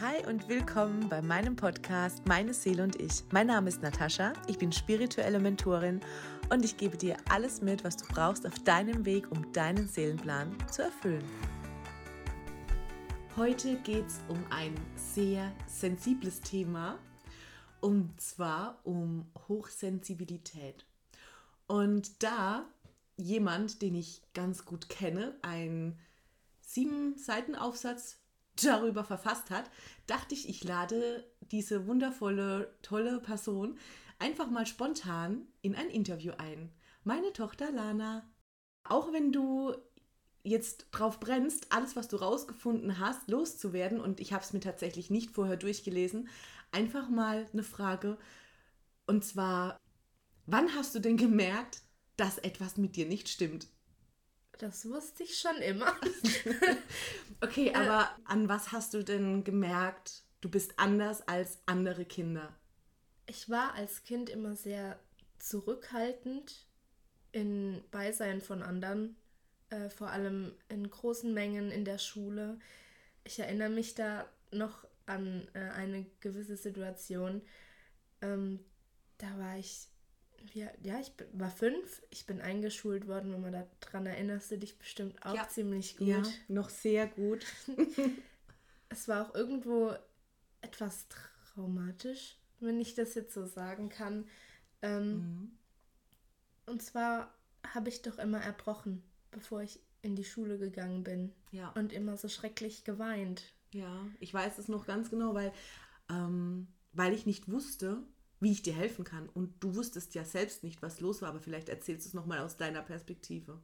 Hi und willkommen bei meinem Podcast Meine Seele und ich. Mein Name ist Natascha, ich bin spirituelle Mentorin und ich gebe dir alles mit, was du brauchst auf deinem Weg, um deinen Seelenplan zu erfüllen. Heute geht es um ein sehr sensibles Thema und zwar um Hochsensibilität. Und da jemand, den ich ganz gut kenne, ein sieben Seiten Aufsatz darüber verfasst hat, dachte ich, ich lade diese wundervolle, tolle Person einfach mal spontan in ein Interview ein. Meine Tochter Lana. Auch wenn du jetzt drauf brennst, alles, was du rausgefunden hast, loszuwerden, und ich habe es mir tatsächlich nicht vorher durchgelesen, einfach mal eine Frage. Und zwar, wann hast du denn gemerkt, dass etwas mit dir nicht stimmt? Das wusste ich schon immer. okay, aber an was hast du denn gemerkt, du bist anders als andere Kinder? Ich war als Kind immer sehr zurückhaltend in Beisein von anderen, äh, vor allem in großen Mengen in der Schule. Ich erinnere mich da noch an äh, eine gewisse Situation. Ähm, da war ich ja, ja, ich war fünf. Ich bin eingeschult worden, wenn man daran erinnerst du dich bestimmt auch ja. ziemlich gut. Ja, noch sehr gut. es war auch irgendwo etwas traumatisch, wenn ich das jetzt so sagen kann. Ähm, mhm. Und zwar habe ich doch immer erbrochen, bevor ich in die Schule gegangen bin. Ja. Und immer so schrecklich geweint. Ja, ich weiß es noch ganz genau, weil, ähm, weil ich nicht wusste, wie ich dir helfen kann. Und du wusstest ja selbst nicht, was los war, aber vielleicht erzählst du es nochmal aus deiner Perspektive.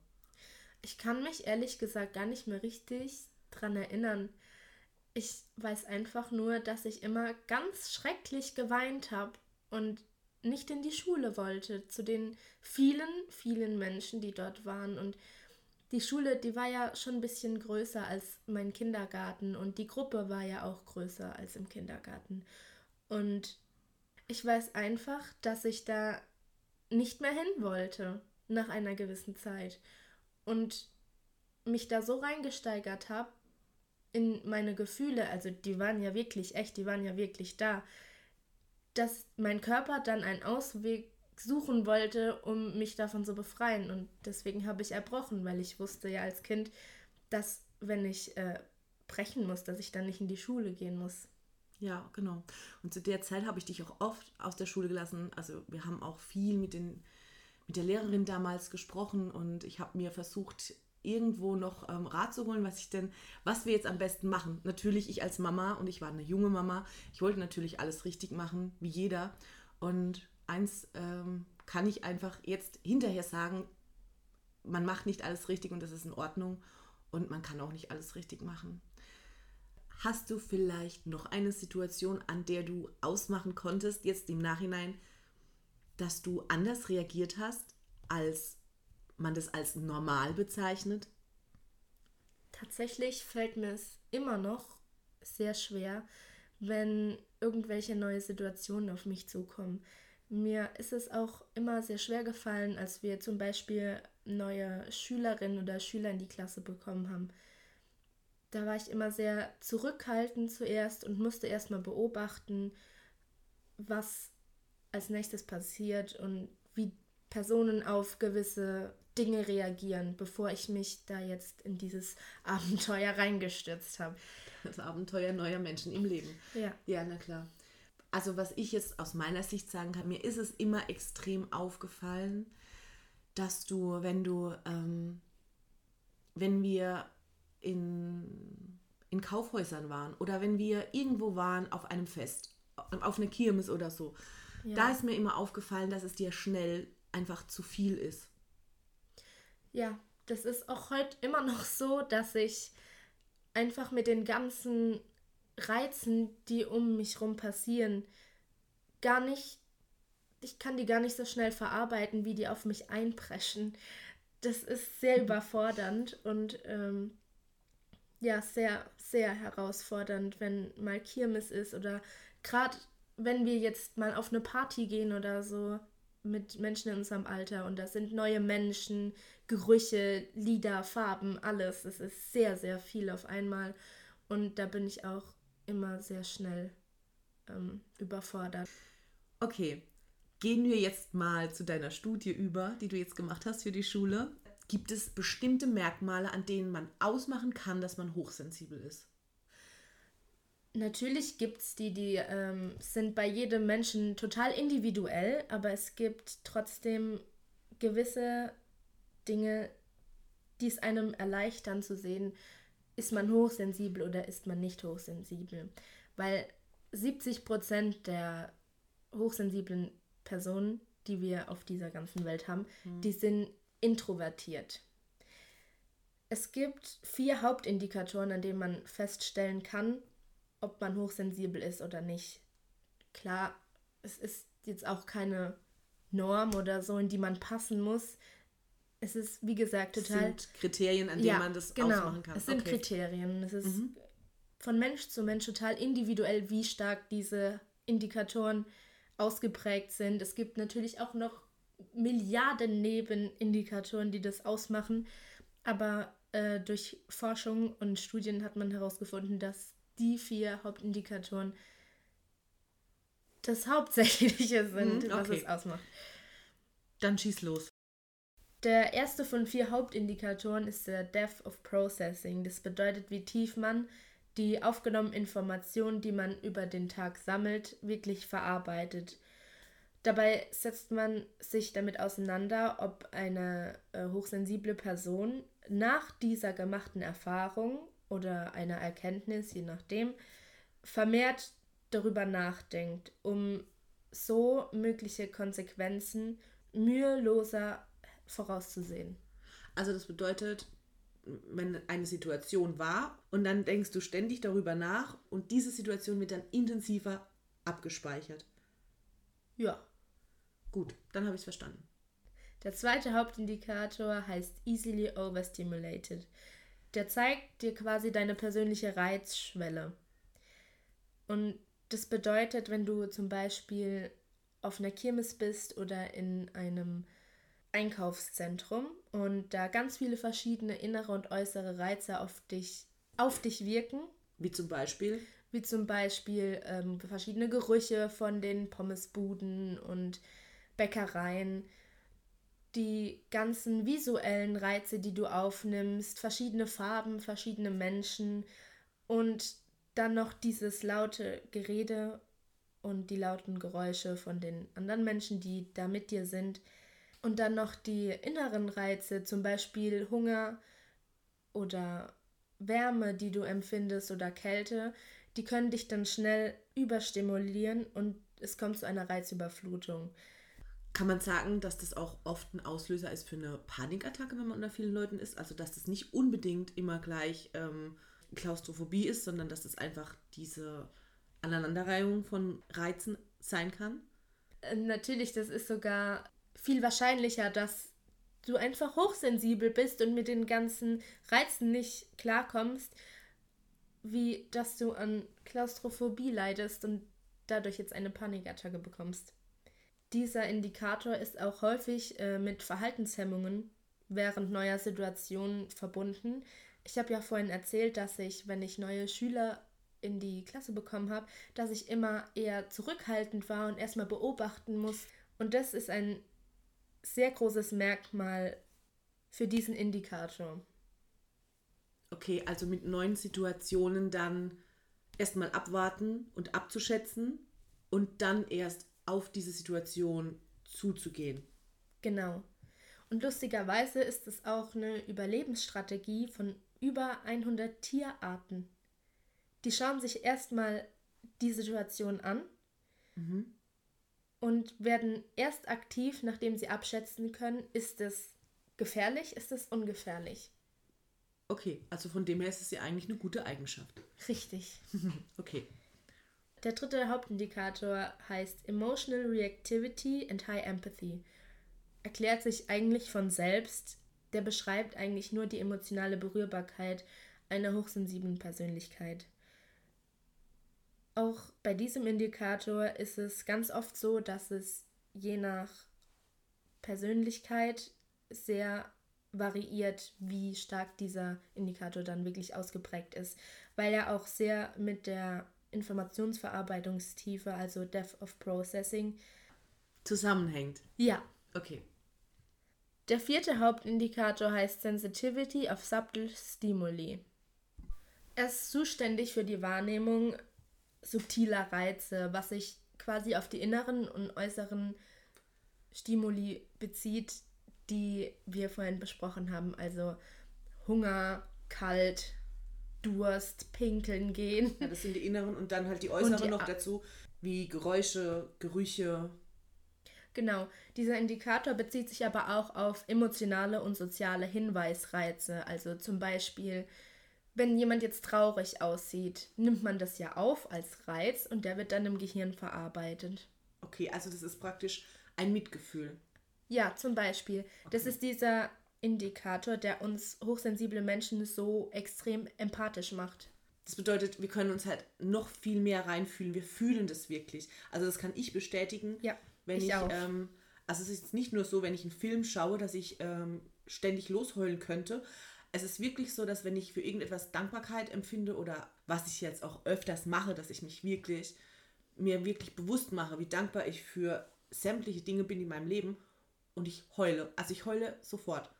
Ich kann mich ehrlich gesagt gar nicht mehr richtig dran erinnern. Ich weiß einfach nur, dass ich immer ganz schrecklich geweint habe und nicht in die Schule wollte, zu den vielen, vielen Menschen, die dort waren. Und die Schule, die war ja schon ein bisschen größer als mein Kindergarten und die Gruppe war ja auch größer als im Kindergarten. Und ich weiß einfach, dass ich da nicht mehr hin wollte nach einer gewissen Zeit und mich da so reingesteigert habe in meine Gefühle, also die waren ja wirklich echt, die waren ja wirklich da, dass mein Körper dann einen Ausweg suchen wollte, um mich davon zu befreien. Und deswegen habe ich erbrochen, weil ich wusste ja als Kind, dass wenn ich äh, brechen muss, dass ich dann nicht in die Schule gehen muss. Ja, genau. Und zu der Zeit habe ich dich auch oft aus der Schule gelassen. Also wir haben auch viel mit, den, mit der Lehrerin damals gesprochen und ich habe mir versucht, irgendwo noch ähm, Rat zu holen, was ich denn, was wir jetzt am besten machen. Natürlich ich als Mama und ich war eine junge Mama. Ich wollte natürlich alles richtig machen, wie jeder. Und eins ähm, kann ich einfach jetzt hinterher sagen, man macht nicht alles richtig und das ist in Ordnung und man kann auch nicht alles richtig machen. Hast du vielleicht noch eine Situation, an der du ausmachen konntest, jetzt im Nachhinein, dass du anders reagiert hast, als man das als normal bezeichnet? Tatsächlich fällt mir es immer noch sehr schwer, wenn irgendwelche neue Situationen auf mich zukommen. Mir ist es auch immer sehr schwer gefallen, als wir zum Beispiel neue Schülerinnen oder Schüler in die Klasse bekommen haben da war ich immer sehr zurückhaltend zuerst und musste erstmal beobachten, was als nächstes passiert und wie Personen auf gewisse Dinge reagieren, bevor ich mich da jetzt in dieses Abenteuer reingestürzt habe. Das Abenteuer neuer Menschen im Leben. Ja. Ja, na klar. Also was ich jetzt aus meiner Sicht sagen kann, mir ist es immer extrem aufgefallen, dass du, wenn du, ähm, wenn wir in, in Kaufhäusern waren oder wenn wir irgendwo waren auf einem Fest, auf einer Kirmes oder so, ja. da ist mir immer aufgefallen, dass es dir schnell einfach zu viel ist. Ja, das ist auch heute immer noch so, dass ich einfach mit den ganzen Reizen, die um mich rum passieren, gar nicht, ich kann die gar nicht so schnell verarbeiten, wie die auf mich einpreschen. Das ist sehr mhm. überfordernd und ähm, ja sehr, sehr herausfordernd, wenn mal Kirmes ist oder gerade wenn wir jetzt mal auf eine Party gehen oder so mit Menschen in unserem Alter und da sind neue Menschen, Gerüche, Lieder, Farben, alles. Es ist sehr, sehr viel auf einmal. Und da bin ich auch immer sehr schnell ähm, überfordert. Okay, gehen wir jetzt mal zu deiner Studie über, die du jetzt gemacht hast für die Schule. Gibt es bestimmte Merkmale, an denen man ausmachen kann, dass man hochsensibel ist? Natürlich gibt es die, die ähm, sind bei jedem Menschen total individuell, aber es gibt trotzdem gewisse Dinge, die es einem erleichtern zu sehen, ist man hochsensibel oder ist man nicht hochsensibel. Weil 70 Prozent der hochsensiblen Personen, die wir auf dieser ganzen Welt haben, mhm. die sind introvertiert. Es gibt vier Hauptindikatoren, an denen man feststellen kann, ob man hochsensibel ist oder nicht. Klar, es ist jetzt auch keine Norm oder so, in die man passen muss. Es ist, wie gesagt, total. Es sind Kriterien, an denen ja, man das genau, ausmachen kann. Es sind okay. Kriterien. Es ist mhm. von Mensch zu Mensch total individuell, wie stark diese Indikatoren ausgeprägt sind. Es gibt natürlich auch noch Milliarden Nebenindikatoren, die das ausmachen. Aber äh, durch Forschung und Studien hat man herausgefunden, dass die vier Hauptindikatoren das Hauptsächliche sind, mhm, okay. was es ausmacht. Dann schieß los. Der erste von vier Hauptindikatoren ist der Depth of Processing. Das bedeutet, wie tief man die aufgenommenen Informationen, die man über den Tag sammelt, wirklich verarbeitet. Dabei setzt man sich damit auseinander, ob eine äh, hochsensible Person nach dieser gemachten Erfahrung oder einer Erkenntnis, je nachdem, vermehrt darüber nachdenkt, um so mögliche Konsequenzen müheloser vorauszusehen. Also das bedeutet, wenn eine Situation war und dann denkst du ständig darüber nach und diese Situation wird dann intensiver abgespeichert. Ja. Gut, dann habe ich es verstanden. Der zweite Hauptindikator heißt easily overstimulated. Der zeigt dir quasi deine persönliche Reizschwelle. Und das bedeutet, wenn du zum Beispiel auf einer Kirmes bist oder in einem Einkaufszentrum und da ganz viele verschiedene innere und äußere Reize auf dich, auf dich wirken. Wie zum Beispiel? Wie zum Beispiel ähm, verschiedene Gerüche von den Pommesbuden und Bäckereien, die ganzen visuellen Reize, die du aufnimmst, verschiedene Farben, verschiedene Menschen und dann noch dieses laute Gerede und die lauten Geräusche von den anderen Menschen, die da mit dir sind. Und dann noch die inneren Reize, zum Beispiel Hunger oder Wärme, die du empfindest oder Kälte, die können dich dann schnell überstimulieren und es kommt zu einer Reizüberflutung. Kann man sagen, dass das auch oft ein Auslöser ist für eine Panikattacke, wenn man unter vielen Leuten ist? Also, dass das nicht unbedingt immer gleich ähm, Klaustrophobie ist, sondern dass es einfach diese Aneinanderreihung von Reizen sein kann? Äh, natürlich, das ist sogar viel wahrscheinlicher, dass du einfach hochsensibel bist und mit den ganzen Reizen nicht klarkommst, wie dass du an Klaustrophobie leidest und dadurch jetzt eine Panikattacke bekommst. Dieser Indikator ist auch häufig äh, mit Verhaltenshemmungen während neuer Situationen verbunden. Ich habe ja vorhin erzählt, dass ich, wenn ich neue Schüler in die Klasse bekommen habe, dass ich immer eher zurückhaltend war und erstmal beobachten muss. Und das ist ein sehr großes Merkmal für diesen Indikator. Okay, also mit neuen Situationen dann erstmal abwarten und abzuschätzen und dann erst auf diese Situation zuzugehen. Genau. Und lustigerweise ist es auch eine Überlebensstrategie von über 100 Tierarten. Die schauen sich erstmal die Situation an mhm und werden erst aktiv, nachdem sie abschätzen können, ist es gefährlich, ist es ungefährlich. Okay, also von dem her ist es ja eigentlich eine gute Eigenschaft. Richtig. okay. Der dritte Hauptindikator heißt Emotional Reactivity and High Empathy. Erklärt sich eigentlich von selbst. Der beschreibt eigentlich nur die emotionale Berührbarkeit einer hochsensiblen Persönlichkeit. Auch bei diesem Indikator ist es ganz oft so, dass es je nach Persönlichkeit sehr variiert, wie stark dieser Indikator dann wirklich ausgeprägt ist, weil er auch sehr mit der Informationsverarbeitungstiefe, also Depth of Processing, zusammenhängt. Ja. Okay. Der vierte Hauptindikator heißt Sensitivity of Subtle Stimuli. Er ist zuständig für die Wahrnehmung subtiler Reize, was sich quasi auf die inneren und äußeren Stimuli bezieht, die wir vorhin besprochen haben. Also Hunger, kalt, Durst, pinkeln gehen. Ja, das sind die inneren und dann halt die äußeren die noch dazu, wie Geräusche, Gerüche. Genau, dieser Indikator bezieht sich aber auch auf emotionale und soziale Hinweisreize. Also zum Beispiel, wenn jemand jetzt traurig aussieht, nimmt man das ja auf als Reiz und der wird dann im Gehirn verarbeitet. Okay, also das ist praktisch ein Mitgefühl. Ja, zum Beispiel. Das ist dieser Indikator, der uns hochsensible Menschen so extrem empathisch macht. Das bedeutet, wir können uns halt noch viel mehr reinfühlen. Wir fühlen das wirklich. Also das kann ich bestätigen. Ja, wenn ich ich, auch. Ähm, also es ist nicht nur so, wenn ich einen Film schaue, dass ich ähm, ständig losheulen könnte. Es ist wirklich so, dass wenn ich für irgendetwas Dankbarkeit empfinde oder was ich jetzt auch öfters mache, dass ich mich wirklich mir wirklich bewusst mache, wie dankbar ich für sämtliche Dinge bin in meinem Leben und ich heule. Also ich heule sofort.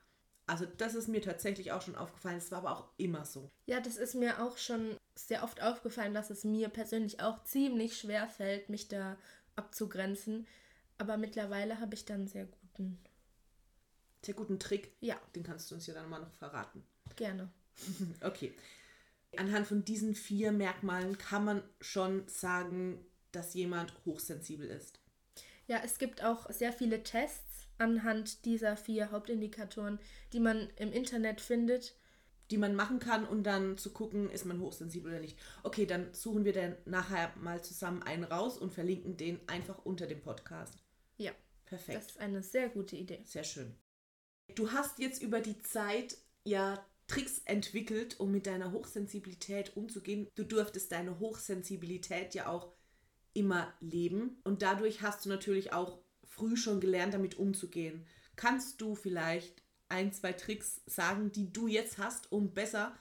Also das ist mir tatsächlich auch schon aufgefallen. Es war aber auch immer so. Ja, das ist mir auch schon sehr oft aufgefallen, dass es mir persönlich auch ziemlich schwer fällt, mich da abzugrenzen. Aber mittlerweile habe ich dann einen sehr guten. Sehr guten Trick. Ja, Den kannst du uns ja dann mal noch verraten. gerne. Okay. Anhand von diesen vier Merkmalen kann man schon sagen, dass jemand hochsensibel ist. Ja, es gibt auch sehr viele Tests anhand dieser vier Hauptindikatoren, die man im Internet findet. Die man machen kann, um dann zu gucken, ist man hochsensibel oder nicht. Okay, dann suchen wir dann nachher mal zusammen einen raus und verlinken den einfach unter dem Podcast. Ja, Perfekt. das ist eine sehr gute Idee. Sehr schön. Du hast jetzt über die Zeit ja Tricks entwickelt, um mit deiner Hochsensibilität umzugehen. Du durftest deine Hochsensibilität ja auch immer leben und dadurch hast du natürlich auch früh schon gelernt, damit umzugehen. Kannst du vielleicht ein, zwei Tricks sagen, die du jetzt hast, um besser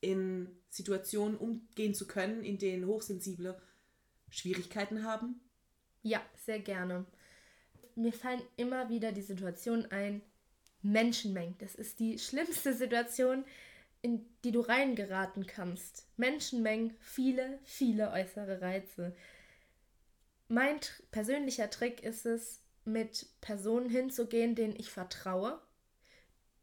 in Situationen umgehen zu können, in denen Hochsensible Schwierigkeiten haben? Ja, sehr gerne. Mir fallen immer wieder die Situationen ein, Menschenmengen. Das ist die schlimmste Situation, in die du reingeraten kannst. Menschenmengen, viele, viele äußere Reize. Mein persönlicher Trick ist es, mit Personen hinzugehen, denen ich vertraue,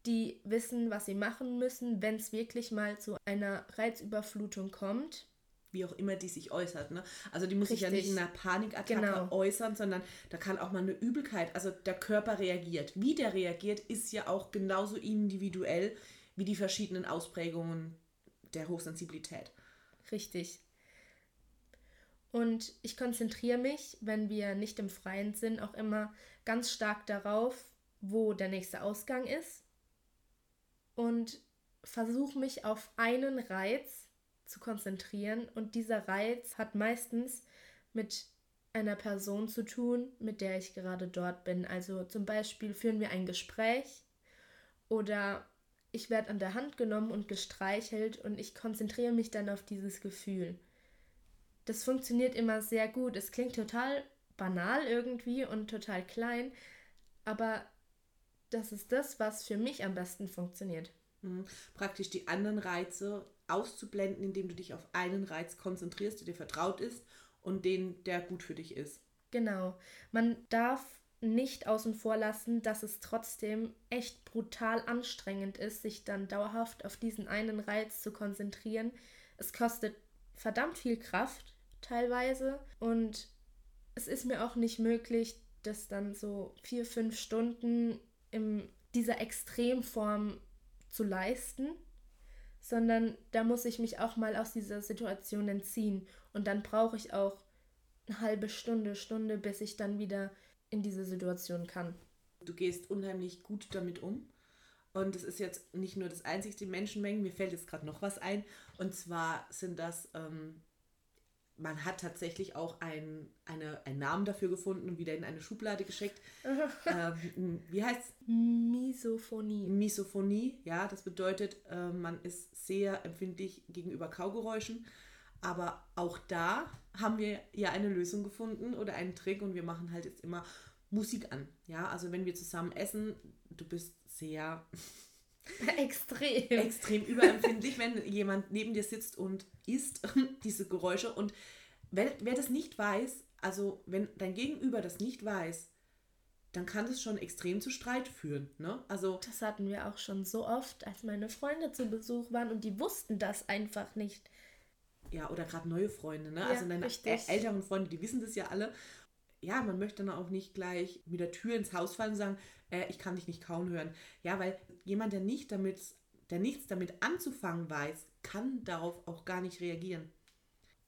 die wissen, was sie machen müssen, wenn es wirklich mal zu einer Reizüberflutung kommt. wie auch immer die sich äußert. Ne? Also die muss sich ja nicht Richtig. in einer Panikattacke Genau. äußern, sondern da kann auch mal eine Übelkeit, also der Körper reagiert. Wie der reagiert, ist ja auch genauso individuell wie die verschiedenen Ausprägungen der Hochsensibilität. Richtig. Und ich konzentriere mich, wenn wir nicht im Freien sind, auch immer ganz stark darauf, wo der nächste Ausgang ist. Und versuche mich auf einen Reiz zu konzentrieren. Und dieser Reiz hat meistens mit einer Person zu tun, mit der ich gerade dort bin. Also zum Beispiel führen wir ein Gespräch oder ich werde an der Hand genommen und gestreichelt und ich konzentriere mich dann auf dieses Gefühl. Das funktioniert immer sehr gut. Es klingt total banal irgendwie und total klein, aber das ist das, was für mich am besten funktioniert. Mhm. Praktisch die anderen Reize auszublenden, indem du dich auf einen Reiz konzentrierst, der dir vertraut ist und den, der gut für dich ist. Genau. Man darf nicht außen vor lassen, dass es trotzdem echt brutal anstrengend ist, sich dann dauerhaft auf diesen einen Reiz zu konzentrieren. Es kostet verdammt viel Kraft teilweise und es ist mir auch nicht möglich, das dann so vier, fünf Stunden in dieser Extremform zu leisten, sondern da muss ich mich auch mal aus dieser Situation entziehen und dann brauche ich auch eine halbe Stunde, Stunde, bis ich dann wieder in diese Situation kann. Du gehst unheimlich gut damit um. Und es ist jetzt nicht nur das einzigste Menschenmengen, mir fällt jetzt gerade noch was ein. Und zwar sind das, ähm, man hat tatsächlich auch ein, eine, einen Namen dafür gefunden und wieder in eine Schublade geschickt. ähm, wie heißt es? Misophonie. Misophonie, ja, das bedeutet, äh, man ist sehr empfindlich gegenüber Kaugeräuschen. Aber auch da haben wir ja eine Lösung gefunden oder einen Trick und wir machen halt jetzt immer Musik an. Ja, also wenn wir zusammen essen, du bist sehr extrem, extrem überempfindlich, wenn jemand neben dir sitzt und isst diese Geräusche. Und wer, wer das nicht weiß, also wenn dein Gegenüber das nicht weiß, dann kann das schon extrem zu Streit führen. Ne? Also, das hatten wir auch schon so oft, als meine Freunde zu Besuch waren und die wussten das einfach nicht. Ja, oder gerade neue Freunde, ne? Ja, also deine richtig. älteren Freunde, die wissen das ja alle. Ja, man möchte dann auch nicht gleich mit der Tür ins Haus fallen und sagen, äh, ich kann dich nicht kauen hören. Ja, weil jemand, der nicht damit, der nichts damit anzufangen weiß, kann darauf auch gar nicht reagieren.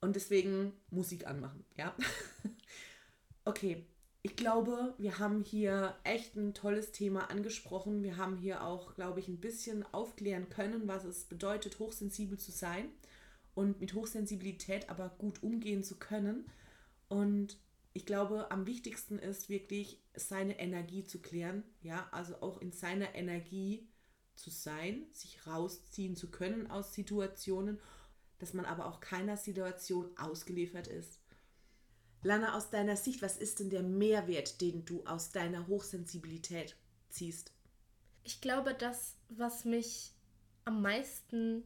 Und deswegen Musik anmachen, ja. okay, ich glaube, wir haben hier echt ein tolles Thema angesprochen. Wir haben hier auch, glaube ich, ein bisschen aufklären können, was es bedeutet, hochsensibel zu sein und mit Hochsensibilität aber gut umgehen zu können. Und ich glaube, am wichtigsten ist wirklich, seine Energie zu klären. Ja, also auch in seiner Energie zu sein, sich rausziehen zu können aus Situationen, dass man aber auch keiner Situation ausgeliefert ist. Lana, aus deiner Sicht, was ist denn der Mehrwert, den du aus deiner Hochsensibilität ziehst? Ich glaube, das, was mich am meisten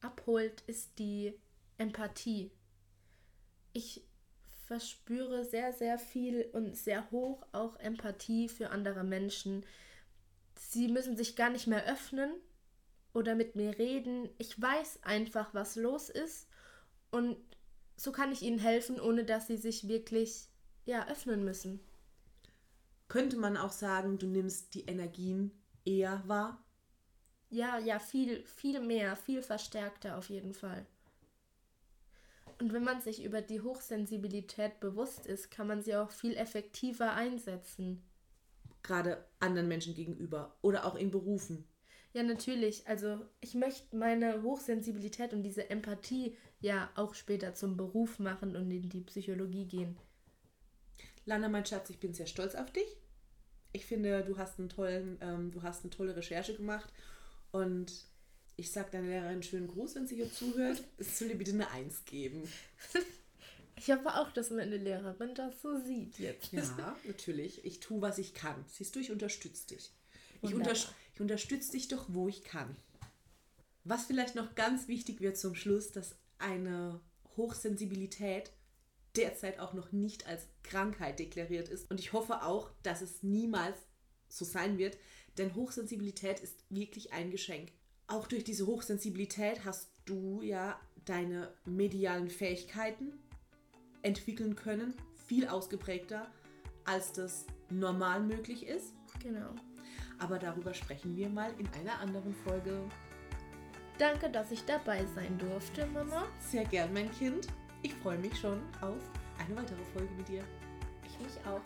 abholt, ist die Empathie. Ich verspüre sehr, sehr viel und sehr hoch auch Empathie für andere Menschen. Sie müssen sich gar nicht mehr öffnen oder mit mir reden. Ich weiß einfach, was los ist und so kann ich ihnen helfen, ohne dass sie sich wirklich ja, öffnen müssen. Könnte man auch sagen, du nimmst die Energien eher wahr? Ja, ja, viel, viel mehr, viel verstärkter auf jeden Fall. Und wenn man sich über die Hochsensibilität bewusst ist, kann man sie auch viel effektiver einsetzen. Gerade anderen Menschen gegenüber oder auch in Berufen. Ja, natürlich. Also ich möchte meine Hochsensibilität und diese Empathie ja auch später zum Beruf machen und in die Psychologie gehen. Lana, mein Schatz, ich bin sehr stolz auf dich. Ich finde, du hast einen tollen, ähm, du hast eine tolle Recherche gemacht und ich sage deiner Lehrerin einen schönen Gruß, wenn sie hier zuhört. Es soll dir bitte eine Eins geben. Ich hoffe auch, dass meine Lehrerin das so sieht jetzt. Ja, natürlich. Ich tue, was ich kann. Siehst du, ich unterstütze dich. Ich, unter, ich unterstütze dich doch, wo ich kann. Was vielleicht noch ganz wichtig wird zum Schluss, dass eine Hochsensibilität derzeit auch noch nicht als Krankheit deklariert ist. Und ich hoffe auch, dass es niemals so sein wird, denn Hochsensibilität ist wirklich ein Geschenk. Auch durch diese Hochsensibilität hast du ja deine medialen Fähigkeiten entwickeln können, viel ausgeprägter, als das normal möglich ist. Genau. Aber darüber sprechen wir mal in einer anderen Folge. Danke, dass ich dabei sein durfte, Mama. Sehr gern, mein Kind. Ich freue mich schon auf eine weitere Folge mit dir. Ich mich auch.